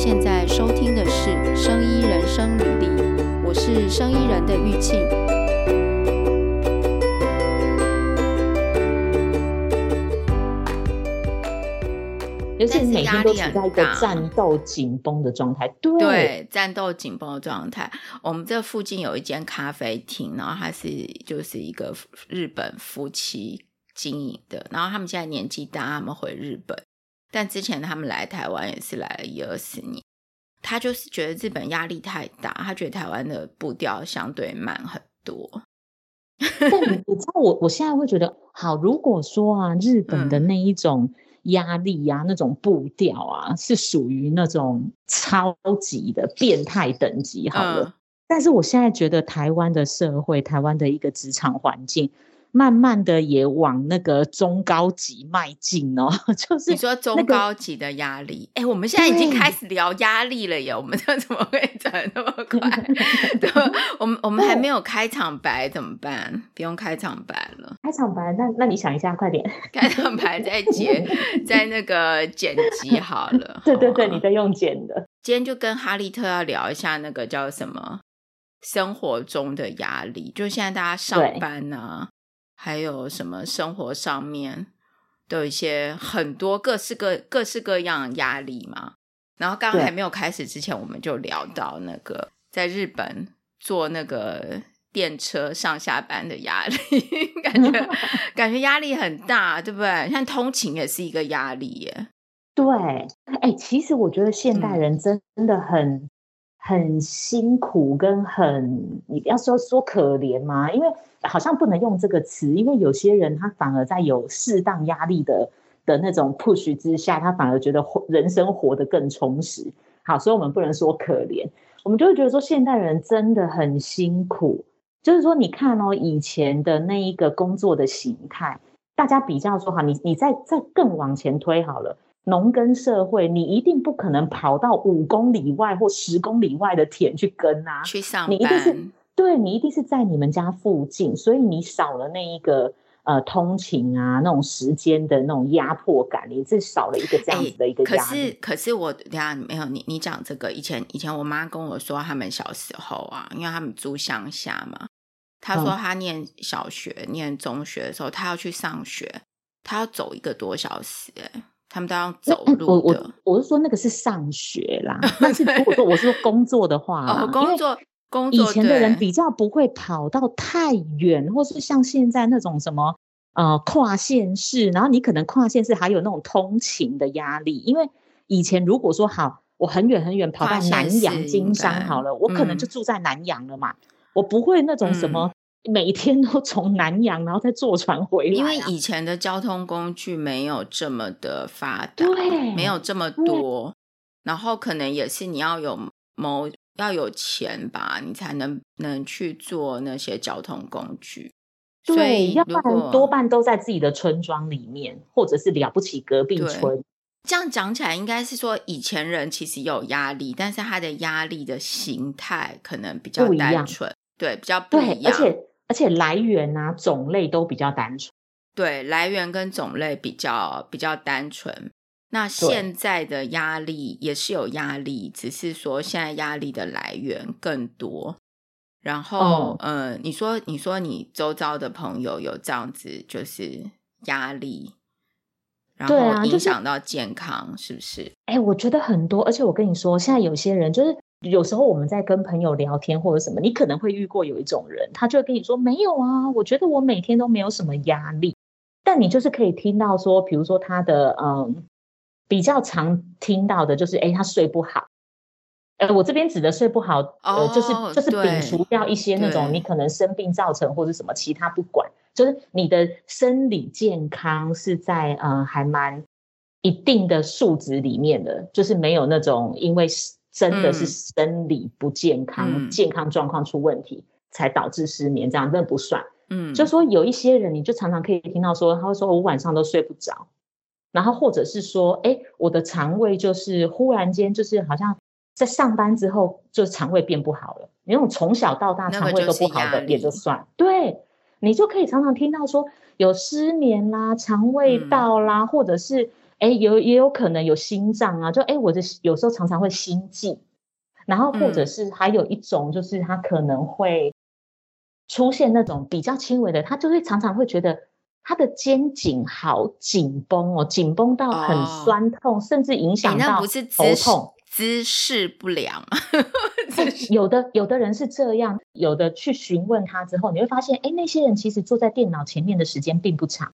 现在收听的是《生医人生履历》，我是生医人的玉庆。尤其是每天都处在一个战斗紧绷的状态，对，对，战斗紧绷的状态。我们这附近有一间咖啡厅，然后它是就是一个日本夫妻经营的，然后他们现在年纪大，他们回日本，但之前他们来台湾也是来了一二十年。他就是觉得日本压力太大，他觉得台湾的步调相对慢很多。但你你知道我，我我现在会觉得，好，如果说啊，日本的那一种。嗯压力呀、啊，那种步调啊，是属于那种超级的变态等级，好了。嗯、但是我现在觉得台湾的社会，台湾的一个职场环境。慢慢的也往那个中高级迈进哦，就是、那个、你说中高级的压力，哎、欸，我们现在已经开始聊压力了耶，我们 这怎么会转那么快？对，我们我们还没有开场白怎么办？不用开场白了，开场白，那那你想一下，快点，开场白再剪，在那个剪辑好了。对对对，你在用剪的。今天就跟哈利特要聊一下那个叫什么生活中的压力，就现在大家上班呢。还有什么生活上面都有一些很多各式各各式各样的压力嘛。然后刚刚还没有开始之前，我们就聊到那个在日本坐那个电车上下班的压力，感觉 感觉压力很大，对不对？像通勤也是一个压力耶。对，哎，其实我觉得现代人真的很、嗯、很辛苦，跟很你不要说说可怜嘛，因为。好像不能用这个词，因为有些人他反而在有适当压力的的那种 push 之下，他反而觉得人生活得更充实。好，所以我们不能说可怜，我们就会觉得说现代人真的很辛苦。就是说，你看哦，以前的那一个工作的形态，大家比较说哈，你你再再更往前推好了，农耕社会，你一定不可能跑到五公里外或十公里外的田去耕啊，去上班，你一定是。对，你一定是在你们家附近，所以你少了那一个呃通勤啊那种时间的那种压迫感，你是少了一个这样子的一个压力。可是可是我等下没有你你讲这个，以前以前我妈跟我说，他们小时候啊，因为他们住乡下嘛，她说她念小学、嗯、念中学的时候，她要去上学，她要走一个多小时，哎，他们都要走路的。我我我是说那个是上学啦，但是如果说我是说工作的话，哦，工作。以前的人比较不会跑到太远，或是像现在那种什么呃跨县市，然后你可能跨县市还有那种通勤的压力。因为以前如果说好，我很远很远跑到南阳经商好了，我可能就住在南阳了嘛，嗯、我不会那种什么每天都从南洋然后再坐船回来、啊。因为以前的交通工具没有这么的发达，对，没有这么多，然后可能也是你要有某。要有钱吧，你才能能去做那些交通工具。对，要不然多半都在自己的村庄里面，或者是了不起隔壁村。这样讲起来，应该是说以前人其实有压力，但是他的压力的形态可能比较单纯，对，比较不一样。而且而且来源啊种类都比较单纯，对，来源跟种类比较比较单纯。那现在的压力也是有压力，只是说现在压力的来源更多。然后，嗯、呃，你说，你说你周遭的朋友有这样子，就是压力，然后影响到健康，是不是？哎、欸，我觉得很多，而且我跟你说，现在有些人就是有时候我们在跟朋友聊天或者什么，你可能会遇过有一种人，他就会跟你说，没有啊，我觉得我每天都没有什么压力，但你就是可以听到说，比如说他的，嗯。比较常听到的就是，哎，他睡不好。呃，我这边指的睡不好，呃，oh, 就是就是摒除掉一些那种你可能生病造成或者什么其他不管，就是你的生理健康是在呃还蛮一定的数值里面的，就是没有那种因为真的是生理不健康、嗯、健康状况出问题才导致失眠，这样真的不算。嗯，就说有一些人，你就常常可以听到说，他会说我晚上都睡不着。然后或者是说，哎，我的肠胃就是忽然间就是好像在上班之后，就肠胃变不好了。那种从小到大肠胃都不好的也就算，对，你就可以常常听到说有失眠啦、肠胃道啦，嗯、或者是哎，有也有可能有心脏啊，就哎，我的有时候常常会心悸，然后或者是还有一种就是他可能会出现那种比较轻微的，他就会常常会觉得他的肩颈好紧绷哦，紧绷到很酸痛，哦、甚至影响到头痛。姿势不良，有的有的人是这样，有的去询问他之后，你会发现，哎，那些人其实坐在电脑前面的时间并不长，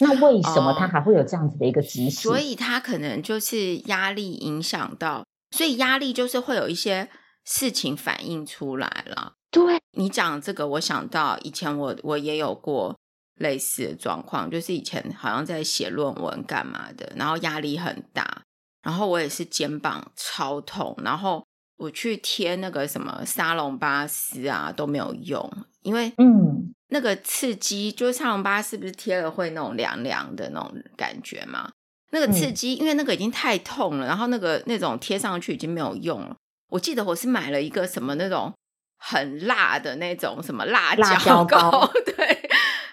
那为什么他还会有这样子的一个姿势？所以他可能就是压力影响到，所以压力就是会有一些事情反映出来了。对，你讲这个，我想到以前我我也有过类似的状况，就是以前好像在写论文干嘛的，然后压力很大。然后我也是肩膀超痛，然后我去贴那个什么沙龙巴斯啊都没有用，因为嗯，那个刺激就是沙龙巴是不是贴了会那种凉凉的那种感觉嘛？那个刺激，因为那个已经太痛了，然后那个那种贴上去已经没有用了。我记得我是买了一个什么那种很辣的那种什么辣椒，膏，对，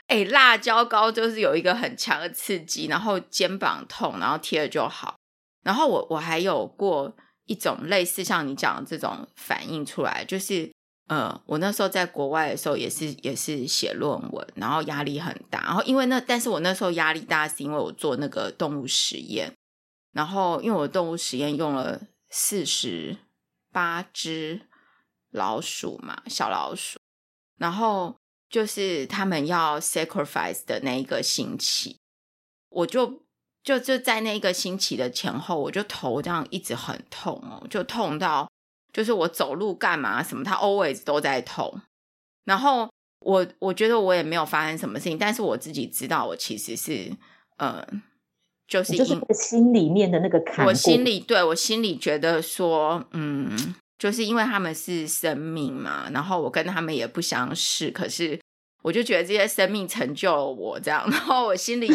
哎，辣椒膏就是有一个很强的刺激，然后肩膀痛，然后贴了就好。然后我我还有过一种类似像你讲的这种反应出来，就是呃，我那时候在国外的时候也是也是写论文，然后压力很大。然后因为那，但是我那时候压力大是因为我做那个动物实验，然后因为我动物实验用了四十八只老鼠嘛，小老鼠，然后就是他们要 sacrifice 的那一个星期，我就。就就在那一个星期的前后，我就头这样一直很痛哦，就痛到就是我走路干嘛什么，它 always 都在痛。然后我我觉得我也没有发生什么事情，但是我自己知道我其实是呃，就是就是心里面的那个坎。我心里对我心里觉得说，嗯，就是因为他们是生命嘛，然后我跟他们也不相识，可是。我就觉得这些生命成就了我这样，然后我心里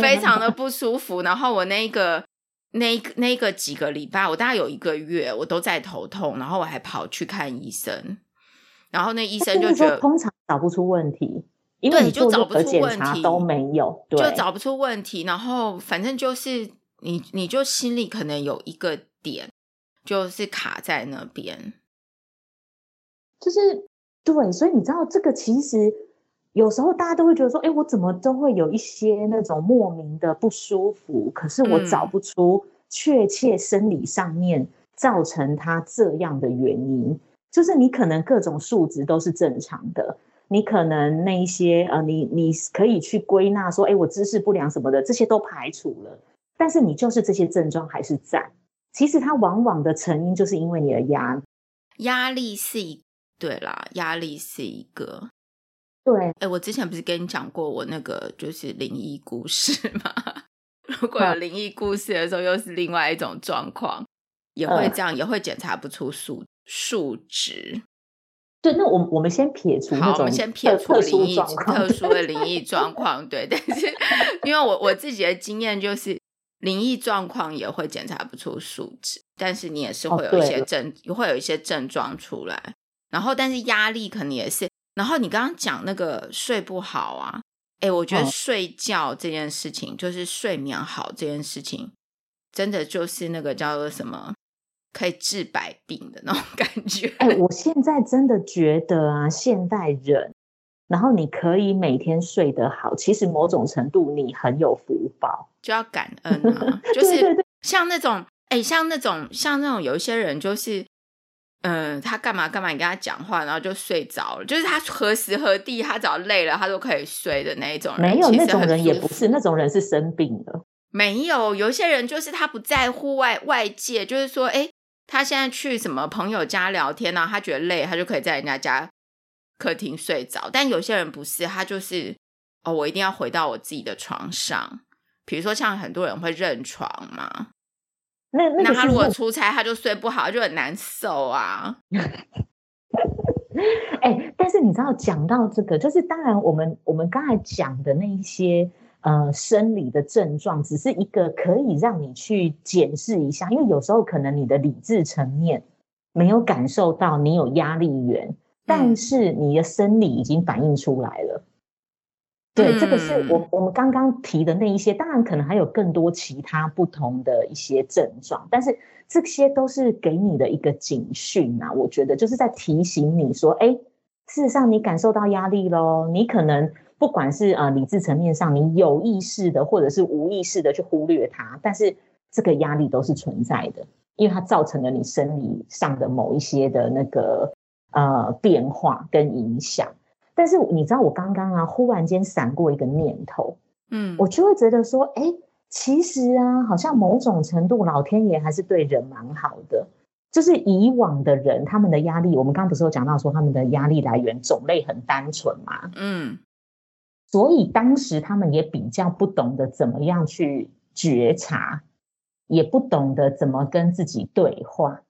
非常的不舒服。然后我那个那个那个几个礼拜，我大概有一个月，我都在头痛，然后我还跑去看医生。然后那医生就觉得通常找不出问题，因为你就找不出问题都没有，对，就找不出问题。然后反正就是你你就心里可能有一个点，就是卡在那边，就是对。所以你知道这个其实。有时候大家都会觉得说，哎，我怎么都会有一些那种莫名的不舒服，可是我找不出确切生理上面造成它这样的原因。就是你可能各种数值都是正常的，你可能那一些呃，你你可以去归纳说，哎，我姿势不良什么的，这些都排除了，但是你就是这些症状还是在。其实它往往的成因就是因为你的压力，压力是一，对啦，压力是一个。对，哎，我之前不是跟你讲过我那个就是灵异故事吗？如果有灵异故事的时候，又是另外一种状况，也会这样，也会检查不出数数值。对，那我我们先撇除，好，我们先撇除灵异特殊的灵异 状况。对，但是因为我我自己的经验就是，灵异状况也会检查不出数值，但是你也是会有一些症，哦、会有一些症状出来。然后，但是压力可能也是。然后你刚刚讲那个睡不好啊，哎，我觉得睡觉这件事情，哦、就是睡眠好这件事情，真的就是那个叫做什么，可以治百病的那种感觉。哎，我现在真的觉得啊，现代人，然后你可以每天睡得好，其实某种程度你很有福报，就要感恩啊。就是像那种，哎，像那种，像那种有一些人就是。嗯，他干嘛干嘛？你跟他讲话，然后就睡着了。就是他何时何地，他只要累了，他都可以睡的那一种人。没有那种人，也不是那种人，是生病了。没有，有一些人就是他不在乎外外界，就是说，哎，他现在去什么朋友家聊天呢？他觉得累，他就可以在人家家客厅睡着。但有些人不是，他就是哦，我一定要回到我自己的床上。比如说，像很多人会认床嘛。那那，那他如果出差，他就睡不好，就很难受啊。哎、欸，但是你知道，讲到这个，就是当然，我们我们刚才讲的那一些呃生理的症状，只是一个可以让你去检视一下，因为有时候可能你的理智层面没有感受到你有压力源，但是你的生理已经反映出来了。对，这个是我我们刚刚提的那一些，当然可能还有更多其他不同的一些症状，但是这些都是给你的一个警讯啊。我觉得就是在提醒你说，哎，事实上你感受到压力咯，你可能不管是呃理智层面上，你有意识的或者是无意识的去忽略它，但是这个压力都是存在的，因为它造成了你生理上的某一些的那个呃变化跟影响。但是你知道，我刚刚啊，忽然间闪过一个念头，嗯，我就会觉得说，哎，其实啊，好像某种程度，老天爷还是对人蛮好的。就是以往的人，他们的压力，我们刚刚不是有讲到说，他们的压力来源种类很单纯嘛，嗯，所以当时他们也比较不懂得怎么样去觉察，也不懂得怎么跟自己对话。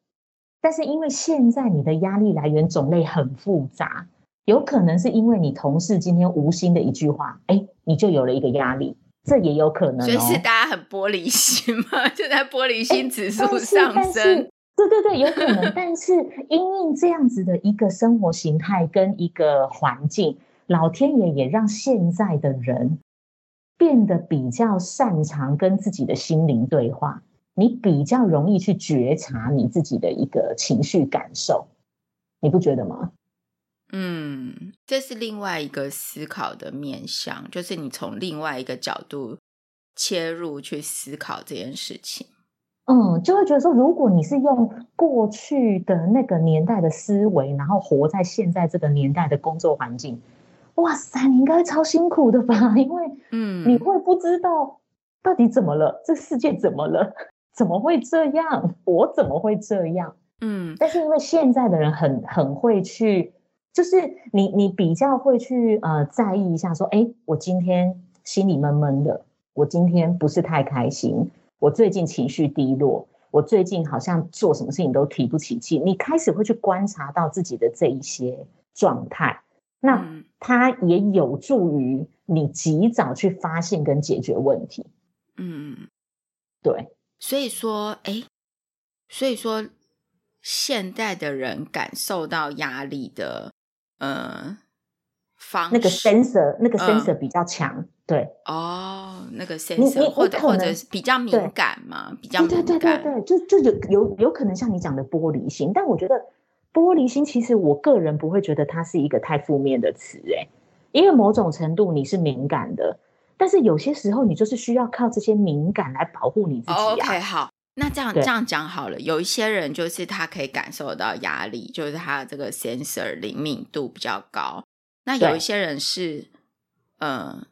但是因为现在你的压力来源种类很复杂。有可能是因为你同事今天无心的一句话，哎，你就有了一个压力，这也有可能、哦。所以是大家很玻璃心嘛，就在玻璃心指数上升。对对对，有可能。但是因为这样子的一个生活形态跟一个环境，老天爷也让现在的人变得比较擅长跟自己的心灵对话，你比较容易去觉察你自己的一个情绪感受，你不觉得吗？嗯，这是另外一个思考的面向，就是你从另外一个角度切入去思考这件事情。嗯，就会觉得说，如果你是用过去的那个年代的思维，然后活在现在这个年代的工作环境，哇塞，你应该超辛苦的吧？因为，嗯，你会不知道到底怎么了，这世界怎么了？怎么会这样？我怎么会这样？嗯，但是因为现在的人很很会去。就是你，你比较会去呃在意一下，说，哎，我今天心里闷闷的，我今天不是太开心，我最近情绪低落，我最近好像做什么事情都提不起劲。你开始会去观察到自己的这一些状态，那它也有助于你及早去发现跟解决问题。嗯，对，所以说，哎，所以说，现代的人感受到压力的。嗯，方那个 sensor 那个 sensor 比较强，嗯、对。哦，那个 sensor 或者或者是比较敏感嘛，比较敏感，对对对对，就就有有有可能像你讲的玻璃心，但我觉得玻璃心其实我个人不会觉得它是一个太负面的词诶，因为某种程度你是敏感的，但是有些时候你就是需要靠这些敏感来保护你自己啊。OK，好。那这样这样讲好了，有一些人就是他可以感受到压力，就是他的这个 sensor 灵敏度比较高。那有一些人是，嗯、呃，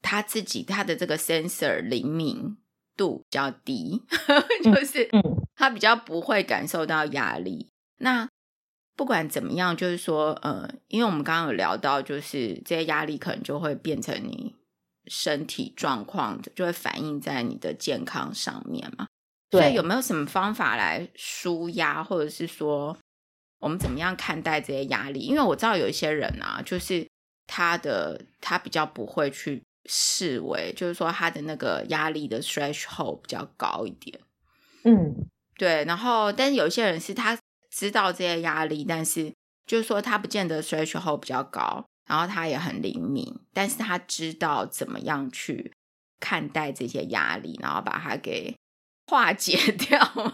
他自己他的这个 sensor 灵敏度比较低，就是他比较不会感受到压力。那不管怎么样，就是说，呃，因为我们刚刚有聊到，就是这些压力可能就会变成你身体状况的，就会反映在你的健康上面嘛。所以有没有什么方法来舒压，或者是说我们怎么样看待这些压力？因为我知道有一些人啊，就是他的他比较不会去视为，就是说他的那个压力的 threshold 比较高一点。嗯，对。然后，但是有一些人是他知道这些压力，但是就是说他不见得 threshold 比较高，然后他也很灵敏，但是他知道怎么样去看待这些压力，然后把它给。化解掉吗？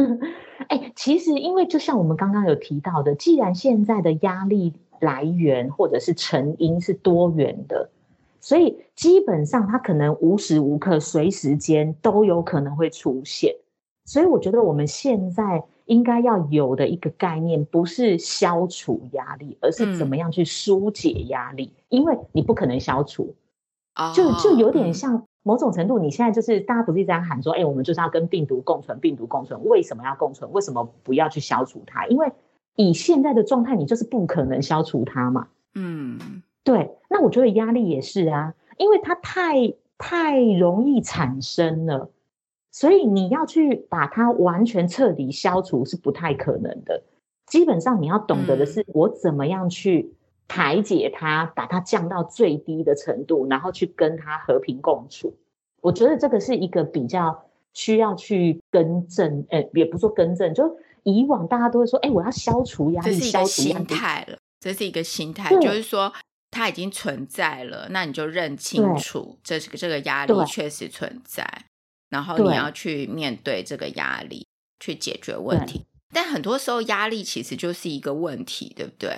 哎，其实因为就像我们刚刚有提到的，既然现在的压力来源或者是成因是多元的，所以基本上它可能无时无刻、随时间都有可能会出现。所以我觉得我们现在应该要有的一个概念，不是消除压力，而是怎么样去疏解压力，嗯、因为你不可能消除，就就有点像。某种程度，你现在就是大家不是这样喊说，哎、欸，我们就是要跟病毒共存，病毒共存，为什么要共存？为什么不要去消除它？因为以现在的状态，你就是不可能消除它嘛。嗯，对。那我觉得压力也是啊，因为它太太容易产生了，所以你要去把它完全彻底消除是不太可能的。基本上你要懂得的是，我怎么样去。排解它，把它降到最低的程度，然后去跟它和平共处。我觉得这个是一个比较需要去更正，诶，也不说更正，就以往大家都会说，哎，我要消除压力，这是一个心态了，这是一个心态，就是说它已经存在了，那你就认清楚这是这个压力确实存在，然后你要去面对这个压力，去解决问题。但很多时候压力其实就是一个问题，对不对？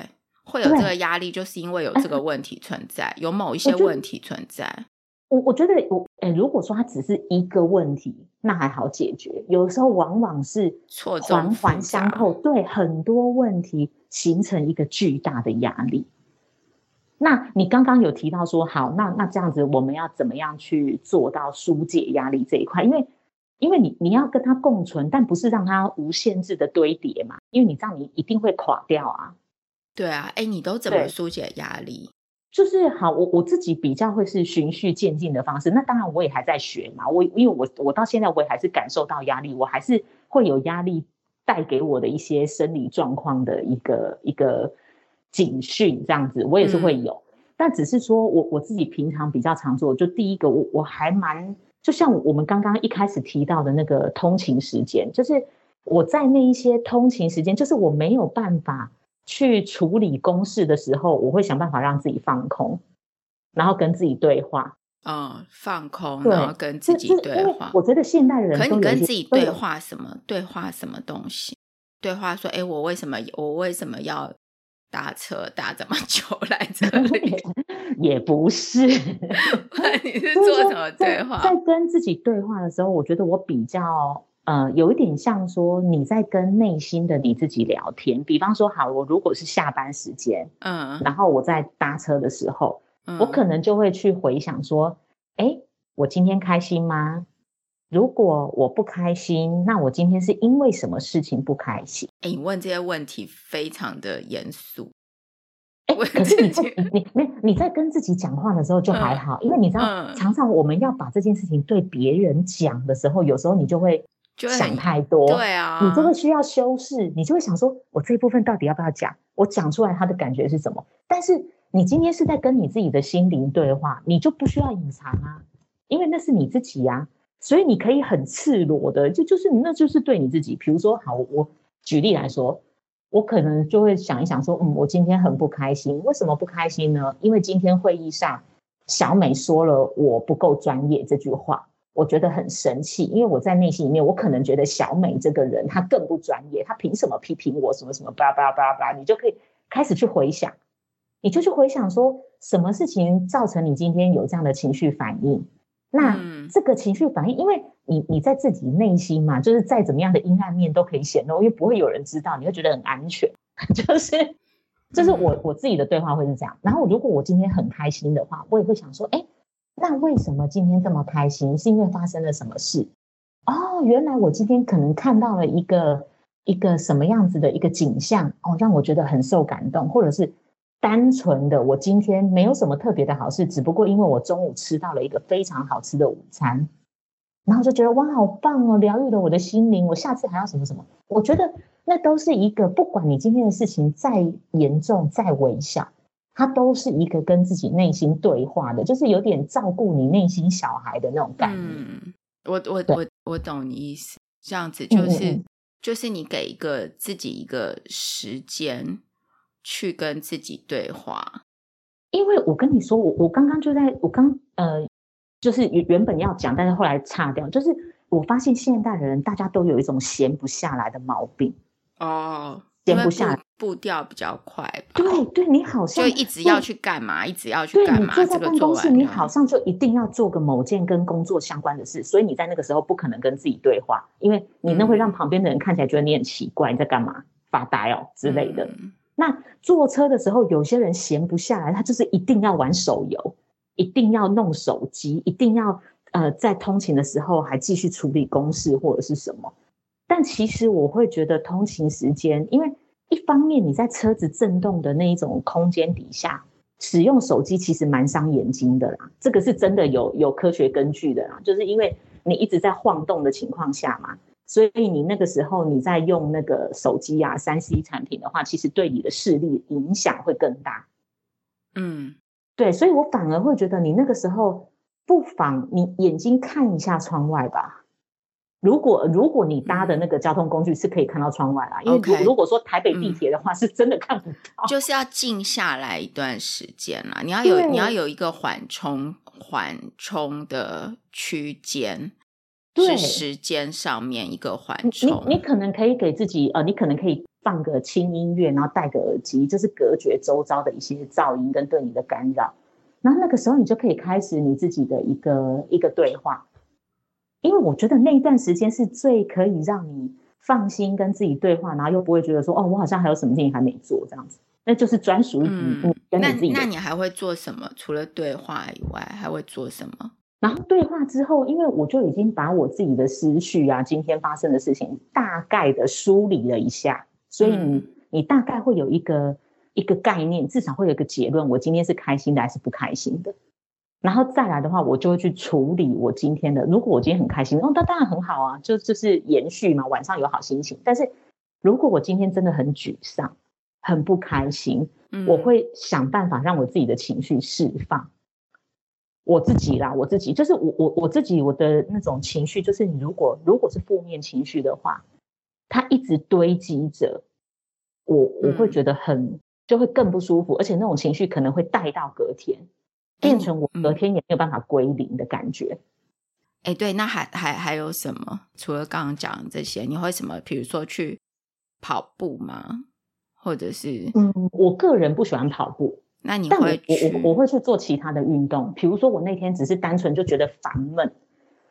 会有这个压力，就是因为有这个问题存在，有某一些问题存在。我我觉得我诶，如果说它只是一个问题，那还好解决。有的时候往往是环环相扣，对很多问题形成一个巨大的压力。那你刚刚有提到说，好，那那这样子我们要怎么样去做到疏解压力这一块？因为因为你你要跟它共存，但不是让它无限制的堆叠嘛，因为你这样你一定会垮掉啊。对啊，哎，你都怎么疏解压力？就是好，我我自己比较会是循序渐进的方式。那当然，我也还在学嘛。我因为我我到现在我也还是感受到压力，我还是会有压力带给我的一些生理状况的一个一个警讯，这样子我也是会有。嗯、但只是说我我自己平常比较常做，就第一个我我还蛮就像我们刚刚一开始提到的那个通勤时间，就是我在那一些通勤时间，就是我没有办法。去处理公事的时候，我会想办法让自己放空，然后跟自己对话。嗯，放空，然后跟自己对话。我觉得现代人可以跟自己对话什么？对话什么东西？对话说：“哎，我为什么我为什么要搭车搭这么久来这里？” 也不是，你是做什么对话？在跟自己对话的时候，我觉得我比较。呃，有一点像说你在跟内心的你自己聊天。比方说，好，我如果是下班时间，嗯，然后我在搭车的时候，嗯，我可能就会去回想说，哎，我今天开心吗？如果我不开心，那我今天是因为什么事情不开心？哎，你问这些问题非常的严肃。哎，可是你你你你在跟自己讲话的时候就还好，嗯，因为你知道，嗯，常常我们要把这件事情对别人讲的时候，有时候你就会。就想太多，对啊，你就会需要修饰，你就会想说，我这一部分到底要不要讲？我讲出来他的感觉是什么？但是你今天是在跟你自己的心灵对话，你就不需要隐藏啊，因为那是你自己呀，所以你可以很赤裸的，就就是那就是对你自己。比如说，好，我举例来说，我可能就会想一想说，嗯，我今天很不开心，为什么不开心呢？因为今天会议上小美说了我不够专业这句话。我觉得很生气，因为我在内心里面，我可能觉得小美这个人她更不专业，她凭什么批评我什么什么巴拉巴拉巴拉巴拉？你就可以开始去回想，你就去回想说，什么事情造成你今天有这样的情绪反应？那这个情绪反应，因为你你在自己内心嘛，就是再怎么样的阴暗面都可以显露，因为不会有人知道，你会觉得很安全。就是就是我我自己的对话会是这样。然后如果我今天很开心的话，我也会想说，哎。那为什么今天这么开心？是因为发生了什么事？哦，原来我今天可能看到了一个一个什么样子的一个景象哦，让我觉得很受感动，或者是单纯的我今天没有什么特别的好事，只不过因为我中午吃到了一个非常好吃的午餐，然后就觉得哇，好棒哦，疗愈了我的心灵，我下次还要什么什么？我觉得那都是一个，不管你今天的事情再严重、再微小。它都是一个跟自己内心对话的，就是有点照顾你内心小孩的那种感觉。嗯，我我我我懂你意思，这样子就是嗯嗯嗯就是你给一个自己一个时间去跟自己对话。因为我跟你说，我我刚刚就在我刚呃，就是原本要讲，但是后来岔掉，就是我发现现代的人大家都有一种闲不下来的毛病哦。闲不下来，步调比较快吧。对对，你好像就一直要去干嘛，一直要去干嘛。对，你坐在办公室，你好像就一定要做个某件跟工作相关的事，所以你在那个时候不可能跟自己对话，因为你那会让旁边的人看起来觉得你很奇怪，你在干嘛？发呆哦之类的。嗯。那坐车的时候，有些人闲不下来，他就是一定要玩手游，一定要弄手机，一定要呃在通勤的时候还继续处理公事或者是什么。但其实我会觉得通勤时间，因为一方面你在车子震动的那一种空间底下使用手机，其实蛮伤眼睛的啦。这个是真的有有科学根据的啦，就是因为你一直在晃动的情况下嘛，所以你那个时候你在用那个手机啊、三 C 产品的话，其实对你的视力影响会更大。嗯，对，所以我反而会觉得你那个时候不妨你眼睛看一下窗外吧。如果如果你搭的那个交通工具是可以看到窗外啦，嗯、因为如如果说台北地铁的话，是真的看不到，就是要静下来一段时间啦。你要有你要有一个缓冲缓冲的区间，是时间上面一个缓冲。你你可能可以给自己呃，你可能可以放个轻音乐，然后戴个耳机，就是隔绝周遭的一些噪音跟对你的干扰。然后那个时候你就可以开始你自己的一个一个对话。因为我觉得那一段时间是最可以让你放心跟自己对话，然后又不会觉得说哦，我好像还有什么事情还没做这样子，那就是专属于你、嗯、跟你自己。那那你还会做什么？除了对话以外，还会做什么？然后对话之后，因为我就已经把我自己的思绪啊，今天发生的事情大概的梳理了一下，所以你、嗯、你大概会有一个一个概念，至少会有一个结论，我今天是开心的还是不开心的。然后再来的话，我就会去处理我今天的。如果我今天很开心，哦，那当然很好啊，就就是延续嘛，晚上有好心情。但是如果我今天真的很沮丧、很不开心，嗯，我会想办法让我自己的情绪释放。我自己啦，我自己就是我我我自己我的那种情绪，就是你如果如果是负面情绪的话，它一直堆积着，我我会觉得很就会更不舒服，而且那种情绪可能会带到隔天。变成我隔天也没有办法归零的感觉。哎、嗯嗯，对，那还还还有什么？除了刚刚讲的这些，你会什么？比如说去跑步吗？或者是……嗯，我个人不喜欢跑步。那你会去？我我我会去做其他的运动。比如说，我那天只是单纯就觉得烦闷，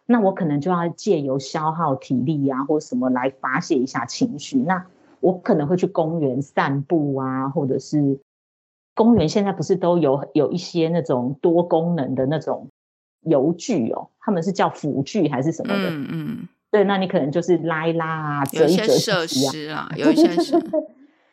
那我可能就要借由消耗体力啊，或什么来发泄一下情绪。那我可能会去公园散步啊，或者是。公园现在不是都有有一些那种多功能的那种游具哦？他们是叫辅具还是什么的？嗯嗯，对，那你可能就是拉一拉啊，折一折设施啊，有一些设施。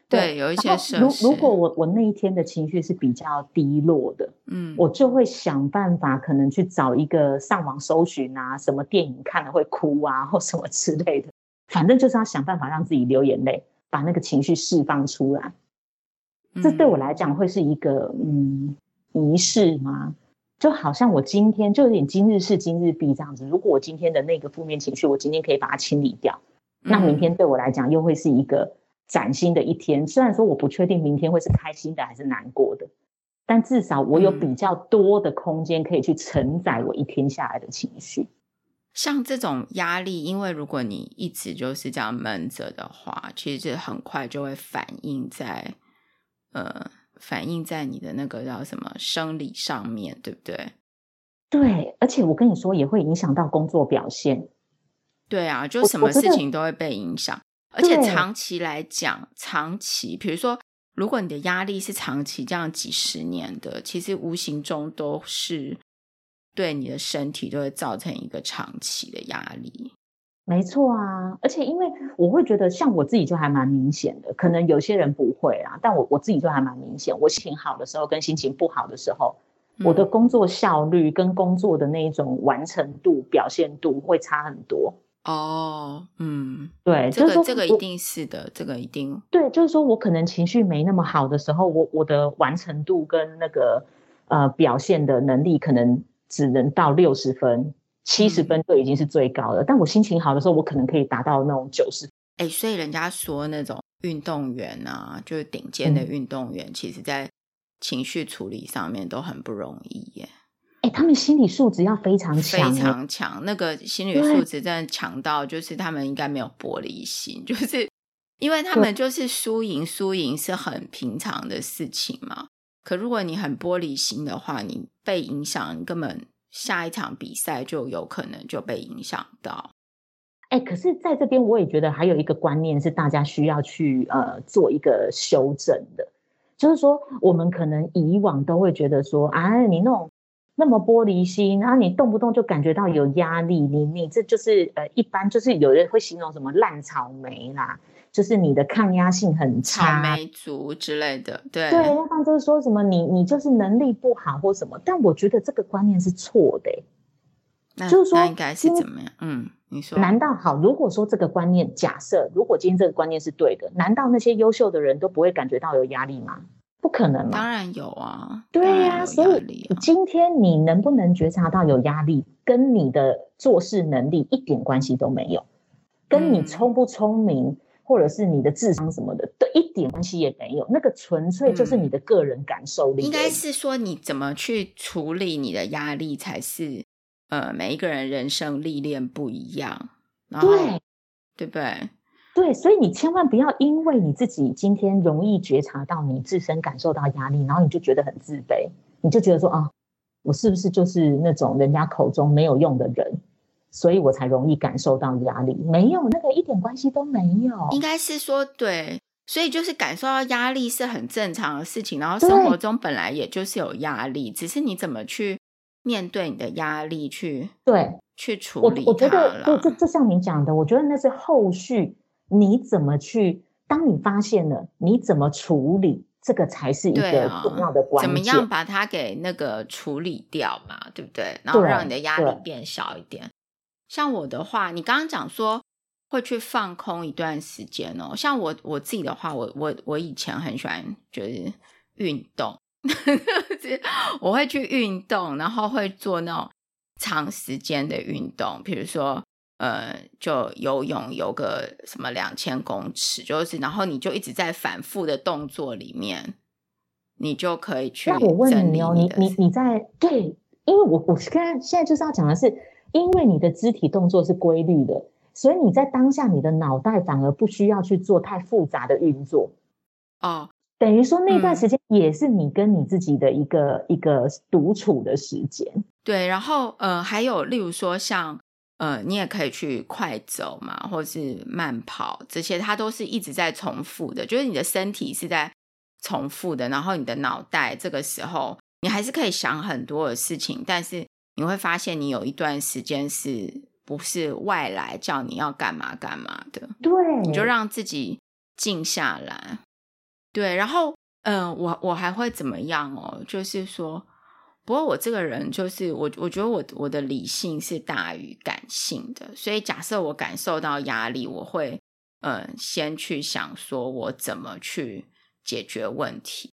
对，有一些设施。如如果我我那一天的情绪是比较低落的，嗯，我就会想办法，可能去找一个上网搜寻啊，什么电影看了会哭啊，或什么之类的，反正就是要想办法让自己流眼泪，把那个情绪释放出来。这对我来讲会是一个嗯仪式吗？就好像我今天就有点今日事今日毕这样子。如果我今天的那个负面情绪，我今天可以把它清理掉，那明天对我来讲又会是一个崭新的一天。虽然说我不确定明天会是开心的还是难过的，但至少我有比较多的空间可以去承载我一天下来的情绪。像这种压力，因为如果你一直就是这样闷着的话，其实很快就会反映在。呃，反映在你的那个叫什么生理上面对不对？对，而且我跟你说，也会影响到工作表现。对啊，就什么事情都会被影响，而且长期来讲，长期，比如说，如果你的压力是长期这样几十年的，其实无形中都是对你的身体都会造成一个长期的压力。没错啊，而且因为我会觉得，像我自己就还蛮明显的，可能有些人不会啊，但我我自己就还蛮明显。我心情好的时候跟心情不好的时候，嗯，我的工作效率跟工作的那一种完成度、表现度会差很多。哦，嗯，对，这个就是这个一定是的，这个一定对，就是说我可能情绪没那么好的时候，我我的完成度跟那个呃表现的能力可能只能到六十分。七十分就已经是最高了，嗯，但我心情好的时候，我可能可以达到那种九十。哎，所以人家说那种运动员啊，就是顶尖的运动员，嗯，其实在情绪处理上面都很不容易耶。哎，他们心理素质要非常强，非常强。那个心理素质真的强到，就是他们应该没有玻璃心，就是因为他们就是输赢输赢是很平常的事情嘛。可如果你很玻璃心的话，你被影响，你根本。下一场比赛就有可能就被影响到。哎，可是在这边我也觉得还有一个观念是大家需要去呃做一个修正的，就是说我们可能以往都会觉得说，啊，你那种那么玻璃心，然后你动不动就感觉到有压力，你你这就是呃一般就是有人会形容什么烂草莓啦。就是你的抗压性很差，草莓族之类的，对对，要不然就是说什么你你就是能力不好或什么，但我觉得这个观念是错的，那就是说那应该是怎么样？嗯，你说，难道好？如果说这个观念，假设如果今天这个观念是对的，难道那些优秀的人都不会感觉到有压力吗？不可能嘛？当然有啊，对呀、啊，所以今天你能不能觉察到有压力，跟你的做事能力一点关系都没有，跟你聪不聪明。嗯或者是你的智商什么的，都，一点关系也没有。那个纯粹就是你的个人感受力。应该是说你怎么去处理你的压力，才是呃每一个人人生历练不一样。对，对不对？对，所以你千万不要因为你自己今天容易觉察到你自身感受到压力，然后你就觉得很自卑，你就觉得说啊，我是不是就是那种人家口中没有用的人？所以我才容易感受到压力，没有那个一点关系都没有。应该是说对，所以就是感受到压力是很正常的事情。然后生活中本来也就是有压力，只是你怎么去面对你的压力，去对去处理它。我我觉得，就就就像你讲的，我觉得那是后续你怎么去，当你发现了，你怎么处理，这个才是一个重要的关键。怎么样把它给那个处理掉嘛，对不对？然后让你的压力变小一点。像我的话，你刚刚讲说会去放空一段时间哦。像我我自己的话，我我我以前很喜欢就是运动，我会去运动，然后会做那种长时间的运动，比如说呃，就游泳游个什么两千公尺，就是然后你就一直在反复的动作里面，你就可以去。那我问你哦，你你你在对，因为我我现在现在就是要讲的是。因为你的肢体动作是规律的，所以你在当下你的脑袋反而不需要去做太复杂的运作。哦，等于说那段时间也是你跟你自己的一个、嗯、一个独处的时间。对，然后呃，还有例如说像呃，你也可以去快走嘛，或是慢跑，这些它都是一直在重复的，就是你的身体是在重复的，然后你的脑袋这个时候你还是可以想很多的事情，但是。你会发现，你有一段时间是不是外来叫你要干嘛干嘛的？对，你就让自己静下来。对，然后，嗯、呃，我我还会怎么样哦？就是说，不过我这个人就是我，我觉得我我的理性是大于感性的，所以假设我感受到压力，我会嗯、呃，先去想说我怎么去解决问题。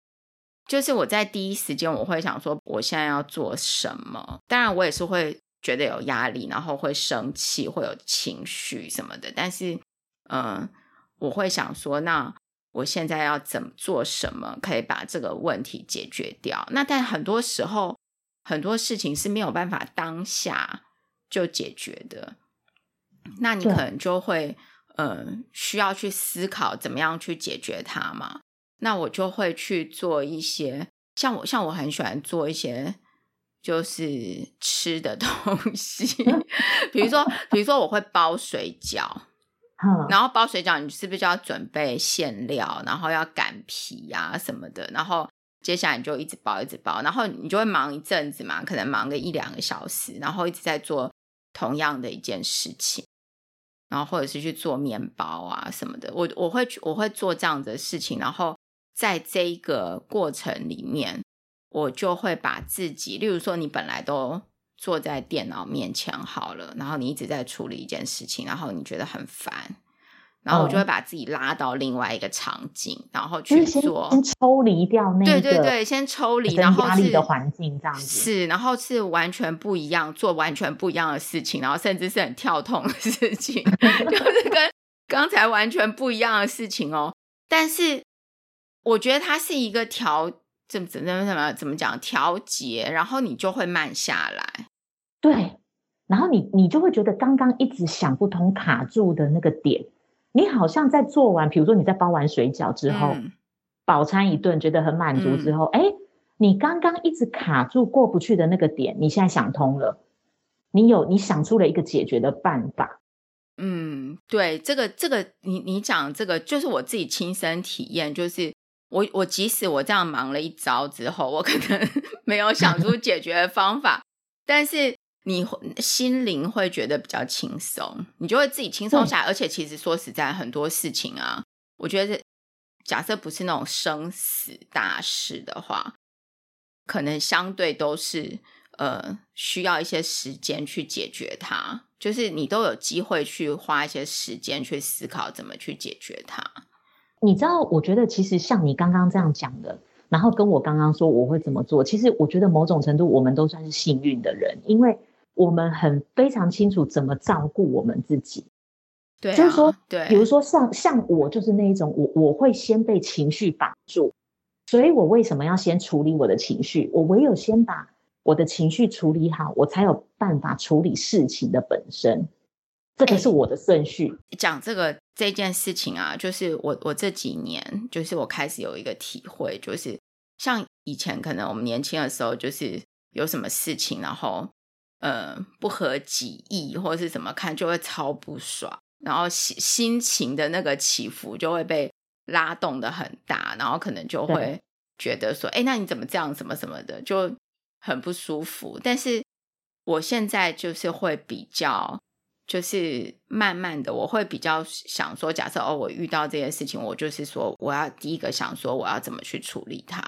就是我在第一时间，我会想说，我现在要做什么？当然，我也是会觉得有压力，然后会生气，会有情绪什么的。但是，嗯，我会想说，那我现在要怎么做什么，可以把这个问题解决掉？那但很多时候，很多事情是没有办法当下就解决的。那你可能就会，嗯，需要去思考怎么样去解决它嘛。那我就会去做一些，像我像我很喜欢做一些就是吃的 东西，比如说比如说我会包水饺，然后包水饺你是不是就要准备馅料，然后要擀皮啊什么的，然后接下来你就一直包一直包，然后你就会忙一阵子嘛，可能忙个一两个小时，然后一直在做同样的一件事情。然后或者是去做面包啊什么的，我我会我会做这样子的事情，然后。在这一个过程里面，我就会把自己，例如说，你本来都坐在电脑面前好了，然后你一直在处理一件事情，然后你觉得很烦，然后我就会把自己拉到另外一个场景，嗯、然后去做，先，先抽离掉那个，对对对，先抽离，然后压力的环境这样子，是，然后是完全不一样，做完全不一样的事情，然后甚至是很跳痛的事情，就是跟刚才完全不一样的事情哦，但是。我觉得它是一个调，怎么怎么怎么怎么讲调节，然后你就会慢下来。对，然后你你就会觉得刚刚一直想不通、卡住的那个点，你好像在做完，比如说你在包完水饺之后，嗯、饱餐一顿，觉得很满足之后，哎、嗯，你刚刚一直卡住过不去的那个点，你现在想通了，你有你想出了一个解决的办法。嗯，对，这个这个你你讲这个就是我自己亲身体验，就是。我我即使我这样忙了一招之后，我可能 没有想出解决的方法，但是你心灵会觉得比较轻松，你就会自己轻松下来。而且其实说实在，很多事情啊，我觉得假设不是那种生死大事的话，可能相对都是呃需要一些时间去解决它，就是你都有机会去花一些时间去思考怎么去解决它。你知道，我觉得其实像你刚刚这样讲的，然后跟我刚刚说我会怎么做，其实我觉得某种程度我们都算是幸运的人，因为我们很非常清楚怎么照顾我们自己。对啊，就是说，对，比如说像像我就是那一种，我我会先被情绪绑住，所以我为什么要先处理我的情绪？我唯有先把我的情绪处理好，我才有办法处理事情的本身。这个是我的顺序。欸，讲这个这件事情啊，就是我我这几年，就是我开始有一个体会，就是像以前可能我们年轻的时候，就是有什么事情，然后呃不合己意或者是怎么看，就会超不爽，然后心心情的那个起伏就会被拉动的很大，然后可能就会觉得说，哎，那你怎么这样，什么什么的，就很不舒服。但是我现在就是会比较。就是慢慢的，我会比较想说，假设哦，我遇到这件事情，我就是说，我要第一个想说，我要怎么去处理它，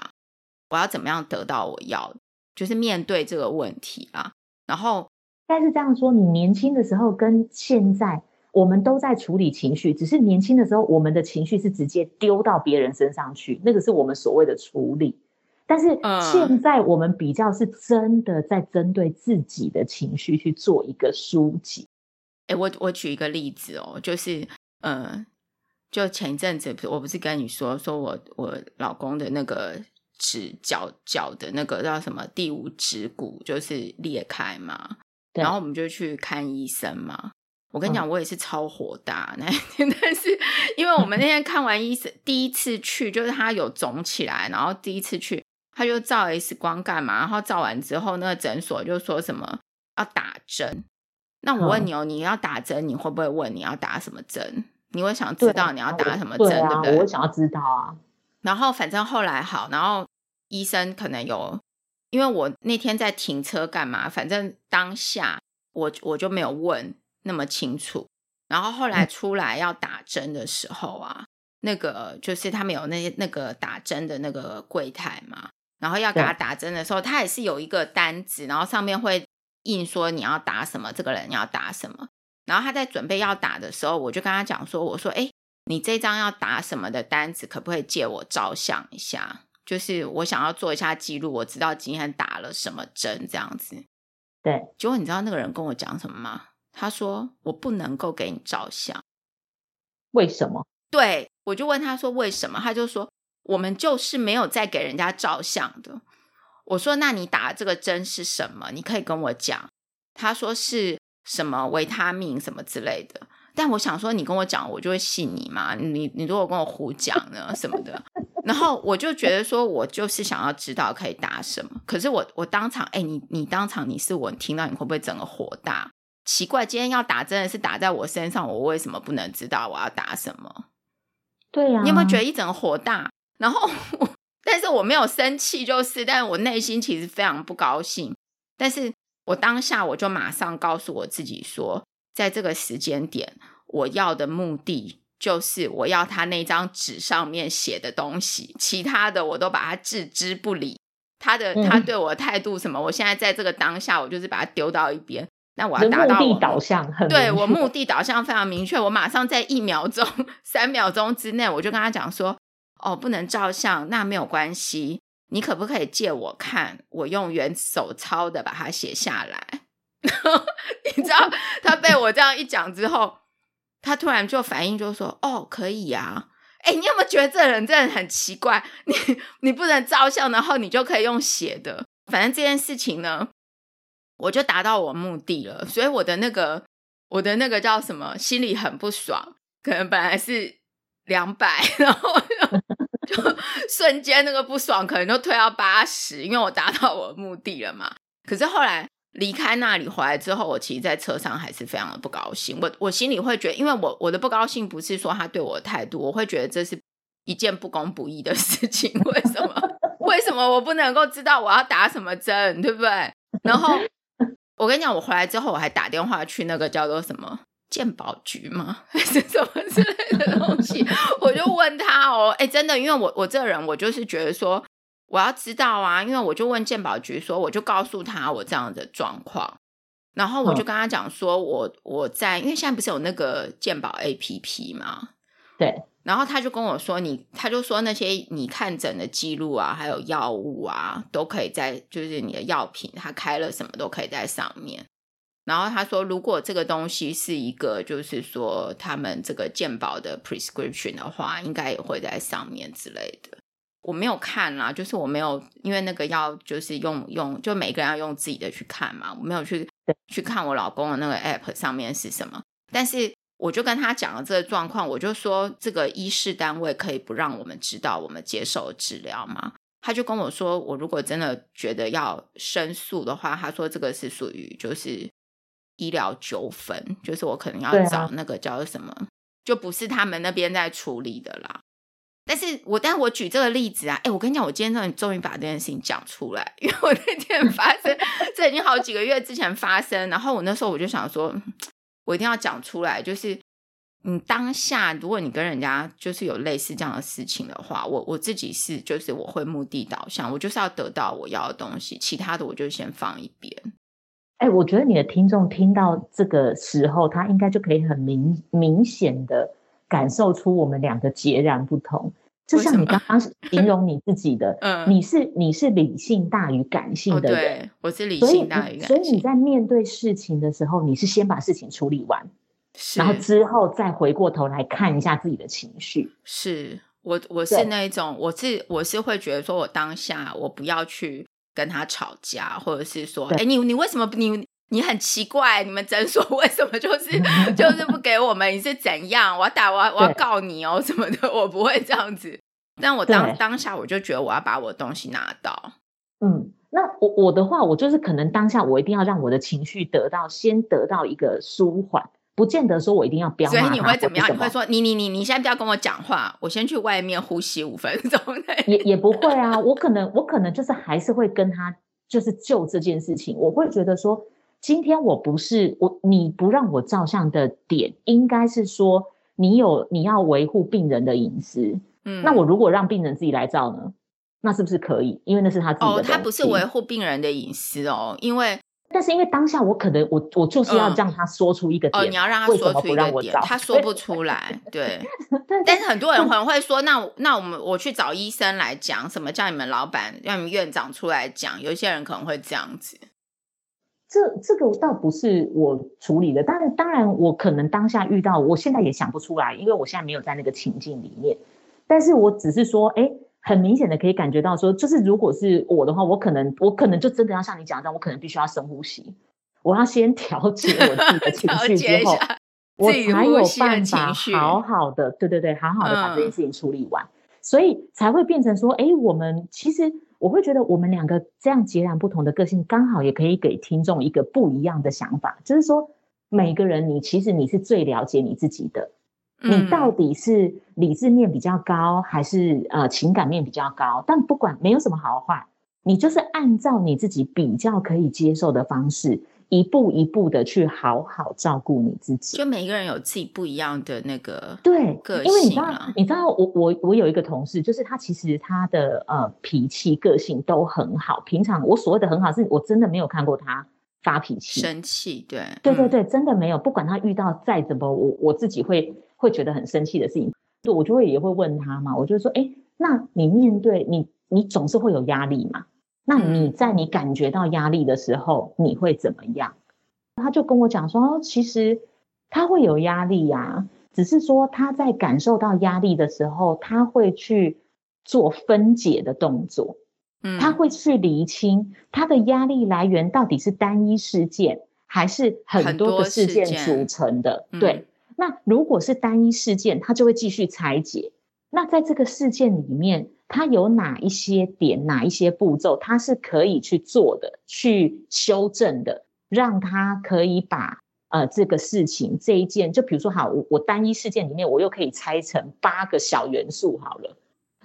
我要怎么样得到我要，就是面对这个问题啊。然后，但是这样说，你年轻的时候跟现在，我们都在处理情绪，只是年轻的时候，我们的情绪是直接丢到别人身上去，那个是我们所谓的处理。但是现在我们比较是真的在针对自己的情绪去做一个疏解。哎，我我举一个例子哦，就是，呃，就前一阵子，我不是跟你说，说我我老公的那个指脚脚的那个叫什么第五指骨就是裂开嘛，然后我们就去看医生嘛。我跟你讲，我也是超火大 那天，但是因为我们那天看完医生，第一次去就是他有肿起来，然后第一次去他就照 X 光干嘛，然后照完之后，那个诊所就说什么要打针。那我问你哦，你要打针，你会不会问你要打什么针？你会想知道你要打什么针，对，对不对？我想要知道啊。然后反正后来好，然后医生可能有，因为我那天在停车干嘛？反正当下我我就没有问那么清楚。然后后来出来要打针的时候啊，嗯、那个就是他们有那那个打针的那个柜台嘛，然后要给他打针的时候，他也是有一个单子，然后上面会。硬说你要打什么，这个人要打什么，然后他在准备要打的时候，我就跟他讲说：“我说，哎，你这张要打什么的单子，可不可以借我照相一下？就是我想要做一下记录，我知道今天打了什么针，这样子。”对，结果你知道那个人跟我讲什么吗？他说：“我不能够给你照相。”为什么？对，我就问他说：“为什么？”他就说：“我们就是没有在给人家照相的。”我说：“那你打这个针是什么？你可以跟我讲。”他说是什么维他命什么之类的。但我想说，你跟我讲，我就会信你嘛。你你如果跟我胡讲呢什么的，然后我就觉得说，我就是想要知道可以打什么。可是我我当场，哎，你你当场你是我，你听到你会不会整个火大？奇怪，今天要打针的是打在我身上，我为什么不能知道我要打什么？对呀、啊，你有没有觉得一整个火大？然后。但是我没有生气，就是，但是我内心其实非常不高兴。但是我当下我就马上告诉我自己说，在这个时间点，我要的目的就是我要他那张纸上面写的东西，其他的我都把它置之不理。他的他对我的态度什么，我现在在这个当下，我就是把它丢到一边。那我要达到我目的导向很，对我目的导向非常明确。我马上在一秒钟、三秒钟之内，我就跟他讲说。哦，不能照相，那没有关系。你可不可以借我看？我用原手抄的把它写下来。你知道，他被我这样一讲之后，他突然就反应就说：“哦，可以呀。”哎，你有没有觉得这人真的很奇怪？你你不能照相，然后你就可以用写的。反正这件事情呢，我就达到我目的了。所以我的那个，我的那个叫什么，心里很不爽。可能本来是。两百，然后就，瞬间那个不爽，可能就退到八十，因为我达到我的目的了嘛。可是后来离开那里回来之后，我其实在车上还是非常的不高兴。我我心里会觉得，因为我我的不高兴不是说他对我的态度，我会觉得这是一件不公不义的事情。为什么？为什么我不能够知道我要打什么针，对不对？然后我跟你讲，我回来之后我还打电话去那个叫做什么？健保局吗？还是什么之类的东西？我就问他哦，哎，真的，因为我我这个人，我就是觉得说，我要知道啊，因为我就问鉴宝局说，我就告诉他我这样的状况，然后我就跟他讲说，我我在，因为现在不是有那个鉴宝 APP 吗？对。然后他就跟我说你，你他就说那些你看诊的记录啊，还有药物啊，都可以在就是你的药品，他开了什么都可以在上面。然后他说，如果这个东西是一个就是说他们这个健保的 prescription 的话，应该也会在上面之类的。我没有看啦，就是我没有因为那个要就是用用，就每个人要用自己的去看嘛，我没有去去看我老公的那个 app 上面是什么，但是。我就跟他讲了这个状况，我就说这个医事单位可以不让我们知道我们接受治疗吗？他就跟我说，我如果真的觉得要申诉的话，他说这个是属于就是医疗纠纷，就是我可能要找那个叫什么，就不是他们那边在处理的啦。但是我但我举这个例子啊，哎，我跟你讲，我今天终于终于把这件事情讲出来，因为我那天 发生，这已经好几个月之前发生，然后我那时候我就想说。我一定要讲出来，就是你当下，如果你跟人家就是有类似这样的事情的话，我我自己是就是我会目的导向，我就是要得到我要的东西，其他的我就先放一边。哎、欸，我觉得你的听众听到这个时候，他应该就可以很明明显的感受出我们两个截然不同。就像你刚刚 形容你自己的，嗯，你是你是理性大于感性的人，哦、对，我是理性大于感性，所以你在面对事情的时候，你是先把事情处理完，然后之后再回过头来看一下自己的情绪。是我我是那一种，我是我是会觉得说，我当下我不要去跟他吵架，或者是说，哎，你你为什么你？你很奇怪，你们诊所为什么就是就是不给我们？你是怎样？我要打我要我要告你哦什么的，我不会这样子。但我当当下我就觉得我要把我的东西拿到。嗯，那我我的话，我就是可能当下我一定要让我的情绪得到先得到一个舒缓，不见得说我一定要飙。所以你会怎么样？你会说你你你你现在不要跟我讲话，我先去外面呼吸五分钟。也也不会啊，我可能我可能就是还是会跟他就是就这件事情，我会觉得说。今天我不是我，你不让我照相的点，应该是说你有你要维护病人的隐私。嗯，那我如果让病人自己来照呢？那是不是可以？因为那是他自己的。哦，他不是维护病人的隐私哦，因为但是因为当下我可能我我就是要让他说出一个点，嗯，哦，你要让他说出一个点，他说不出来，对。但是很多人可能会说，那那我们我去找医生来讲，什么叫你们老板让你们院长出来讲？有一些人可能会这样子。这这个倒不是我处理的，但是当然我可能当下遇到，我现在也想不出来，因为我现在没有在那个情境里面。但是我只是说，哎，很明显的可以感觉到说，就是如果是我的话，我可能我可能就真的要像你讲这样，我可能必须要深呼吸，我要先调节我自己的 情绪之后，我才有办法好好的，对对对，好好的把这件事情处理完，嗯、所以才会变成说，哎，我们其实。我会觉得我们两个这样截然不同的个性，刚好也可以给听众一个不一样的想法，就是说，每个人你其实你是最了解你自己的，你到底是理智面比较高，还是呃情感面比较高？但不管没有什么好坏，你就是按照你自己比较可以接受的方式。一步一步的去好好照顾你自己，就每一个人有自己不一样的那个对个性，因为你知道，你知道我我我有一个同事，就是他其实他的呃脾气个性都很好。平常我所谓的很好，是我真的没有看过他发脾气、生气。对对对对，真的没有。不管他遇到再怎么我我自己会会觉得很生气的事情，就我就会也会问他嘛。我就说，哎，那你面对你你总是会有压力嘛？那你在你感觉到压力的时候，你会怎么样？他就跟我讲说，其实他会有压力呀，只是说他在感受到压力的时候，他会去做分解的动作，嗯，他会去厘清他的压力来源到底是单一事件，还是很多个事件组成的。对，那如果是单一事件，它就会继续拆解。那在这个事件里面，它有哪一些点，哪一些步骤，它是可以去做的，去修正的，让它可以把呃这个事情这一件，就比如说好，我我单一事件里面，我又可以拆成八个小元素好了。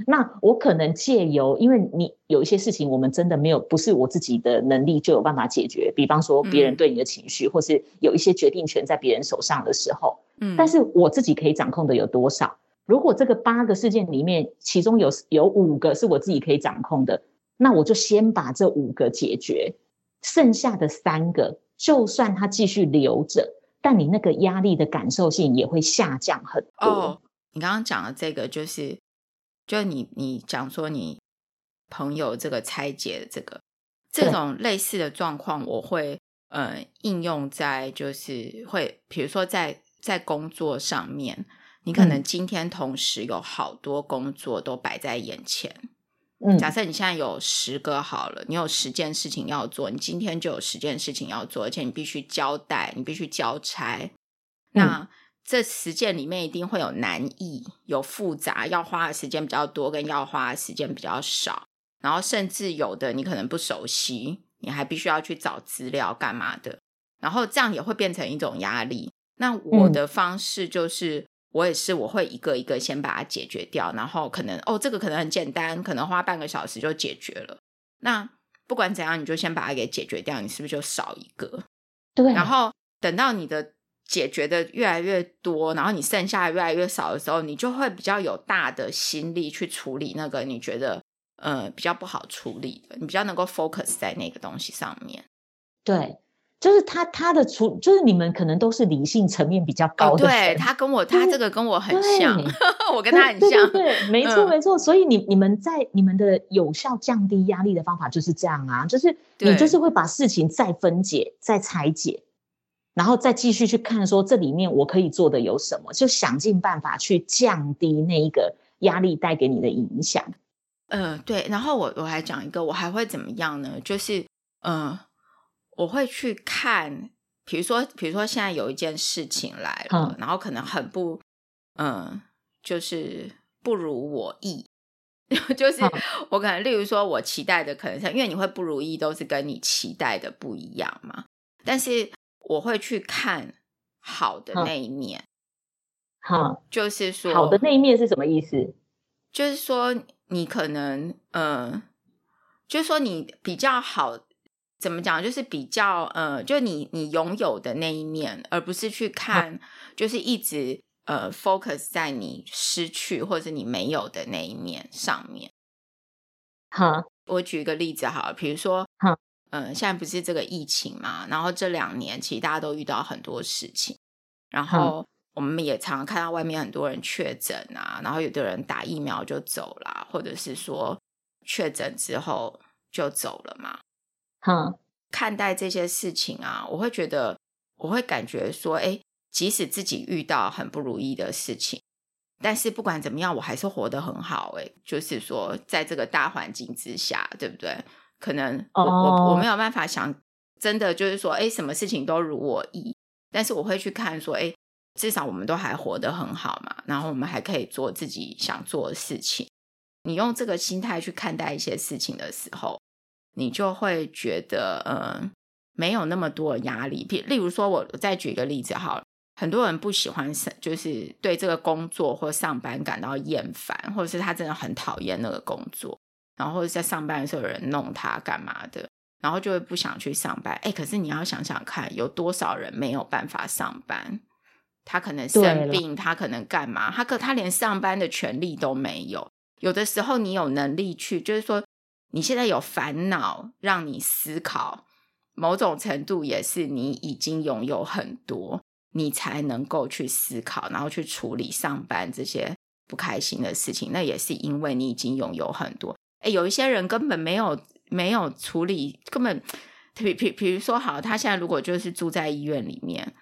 那我可能借由，因为你有一些事情，我们真的没有，不是我自己的能力就有办法解决。比方说别人对你的情绪，嗯、或是有一些决定权在别人手上的时候，嗯，但是我自己可以掌控的有多少？如果这个八个事件里面，其中有有五个是我自己可以掌控的，那我就先把这五个解决，剩下的三个，就算它继续留着，但你那个压力的感受性也会下降很多。哦，你刚刚讲的这个，就是就你你讲说你朋友这个拆解的这个这种类似的状况，我会呃应用在就是会，比如说在在工作上面，你可能今天同时有好多工作都摆在眼前。嗯，假设你现在有十个好了，你有十件事情要做，你今天就有十件事情要做，而且你必须交代，你必须交差。那这十件里面一定会有难易、有复杂，要花的时间比较多，跟要花的时间比较少。然后甚至有的你可能不熟悉，你还必须要去找资料干嘛的。然后这样也会变成一种压力。那我的方式就是，嗯、我也是我会一个一个先把它解决掉，然后可能哦，这个可能很简单，可能花半个小时就解决了。那不管怎样，你就先把它给解决掉，你是不是就少一个？对。然后等到你的。解决的越来越多，然后你剩下的越来越少的时候，你就会比较有大的心力去处理那个你觉得呃比较不好处理的，你比较能够 focus 在那个东西上面。对，就是他他的处，就是你们可能都是理性层面比较高的。哦、对他跟我，他这个跟我很像，我跟他很像。对，对，对，没错、嗯、没错。所以你你们在你们的有效降低压力的方法就是这样啊，就是你就是会把事情再分解、再拆解。然后再继续去看，说这里面我可以做的有什么，就想尽办法去降低那一个压力带给你的影响。嗯、呃，对。然后我我还讲一个，我还会怎么样呢？就是嗯、呃，我会去看，比如说，比如说现在有一件事情来了，嗯、然后可能很不，嗯、呃，就是不如我意。就是我可能，例如说，我期待的可能是，因为你会不如意，都是跟你期待的不一样嘛。但是。我会去看好的那一面，好，就是说好的那一面是什么意思？就是说你可能，嗯、呃，就是说你比较好，怎么讲？就是比较，呃，就你你拥有的那一面，而不是去看，就是一直呃 focus 在你失去或者你没有的那一面上面。好，我举一个例子好了，比如说，好。嗯，现在不是这个疫情嘛？然后这两年其实大家都遇到很多事情，然后我们也常常看到外面很多人确诊啊，然后有的人打疫苗就走了，或者是说确诊之后就走了嘛。好，看待这些事情啊，我会觉得，我会感觉说，哎，即使自己遇到很不如意的事情，但是不管怎么样，我还是活得很好。哎，就是说，在这个大环境之下，对不对？可能我、oh. 我我没有办法想，真的就是说，哎，什么事情都如我意。但是我会去看说，哎，至少我们都还活得很好嘛，然后我们还可以做自己想做的事情。你用这个心态去看待一些事情的时候，你就会觉得，嗯，没有那么多的压力。譬例如说，我再举一个例子好了，很多人不喜欢上，就是对这个工作或上班感到厌烦，或者是他真的很讨厌那个工作。然后在上班的时候有人弄他干嘛的，然后就会不想去上班。哎，可是你要想想看，有多少人没有办法上班？他可能生病，他可能干嘛？他可他连上班的权利都没有。有的时候你有能力去，就是说你现在有烦恼让你思考，某种程度也是你已经拥有很多，你才能够去思考，然后去处理上班这些不开心的事情。那也是因为你已经拥有很多。哎，有一些人根本没有没有处理，根本，比比比如说，好，他现在如果就是住在医院里面，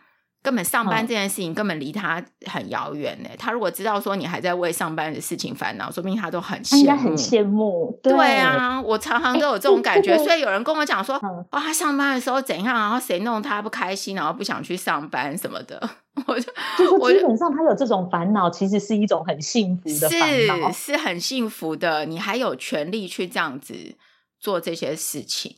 根本上班这件事情根本离他很遥远呢。他如果知道说你还在为上班的事情烦恼，说不定他都很羡慕，应该很羡慕。对，对啊，我常常都有这种感觉。所以有人跟我讲说，哦，他上班的时候怎样，然后谁弄他不开心，然后不想去上班什么的。我就就是基本上他有这种烦恼，其实是一种很幸福的烦恼，是是很幸福的。你还有权利去这样子做这些事情。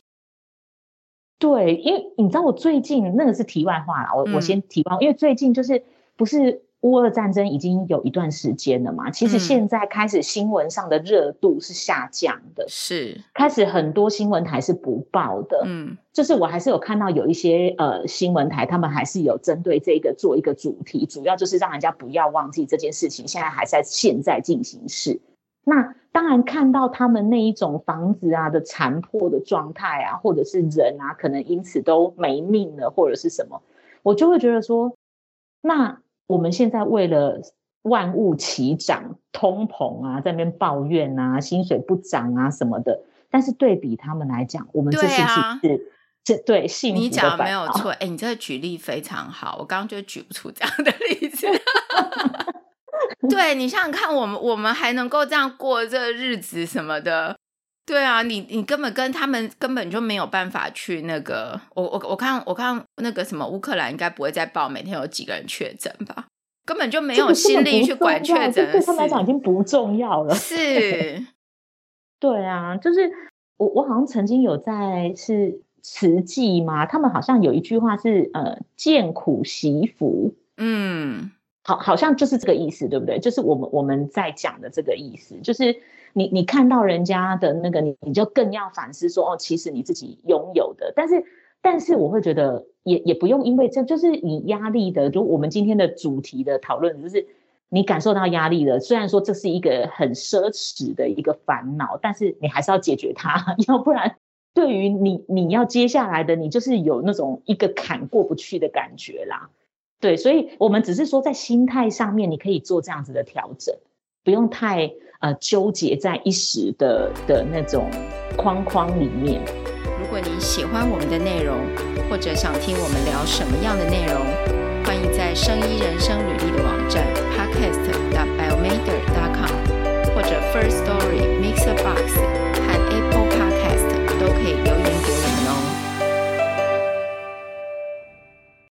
对，因为你知道，我最近那个是题外话啦，我、嗯、我先提报，因为最近就是不是。乌俄战争已经有一段时间了嘛，其实现在开始新闻上的热度是下降的，是开始很多新闻台是不报的，嗯，就是我还是有看到有一些呃新闻台，他们还是有针对这个做一个主题，主要就是让人家不要忘记这件事情，现在还在现在进行式。那当然看到他们那一种房子啊的残破的状态啊，或者是人啊，可能因此都没命了，或者是什么，我就会觉得说，那。我们现在为了万物齐涨、通膨啊，在那边抱怨啊，薪水不涨啊什么的。但是对比他们来讲，我们这是不是是这对幸福的？你讲的没有错，哎，你这个举例非常好，我刚刚就举不出这样的例子。对，你想想看，我们我们还能够这样过这日子什么的？对啊，你你根本跟他们根本就没有办法去那个。我我我看我看那个什么乌克兰应该不会再报每天有几个人确诊吧？根本就没有心力去管确诊，对他们来讲已经不重要了。是，对啊，就是我我好像曾经有在是慈济嘛，他们好像有一句话是呃见苦惜福，嗯。好，好像就是这个意思，对不对？就是我们我们在讲的这个意思，就是你你看到人家的那个，你你就更要反思说，哦，其实你自己拥有的。但是，但是我会觉得也也不用因为这就是你压力的，就我们今天的主题的讨论，就是你感受到压力了。虽然说这是一个很奢侈的一个烦恼，但是你还是要解决它，要不然对于你你要接下来的，你就是有那种一个坎过不去的感觉啦。对，所以我们只是说在心态上面，你可以做这样子的调整，不用太呃纠结在一时的的那种框框里面。如果你喜欢我们的内容，或者想听我们聊什么样的内容，欢迎在生医人生履历的网站 podcast dot biomeder dot com 或者 first story mixer Box 和 Apple Podcast 都可以。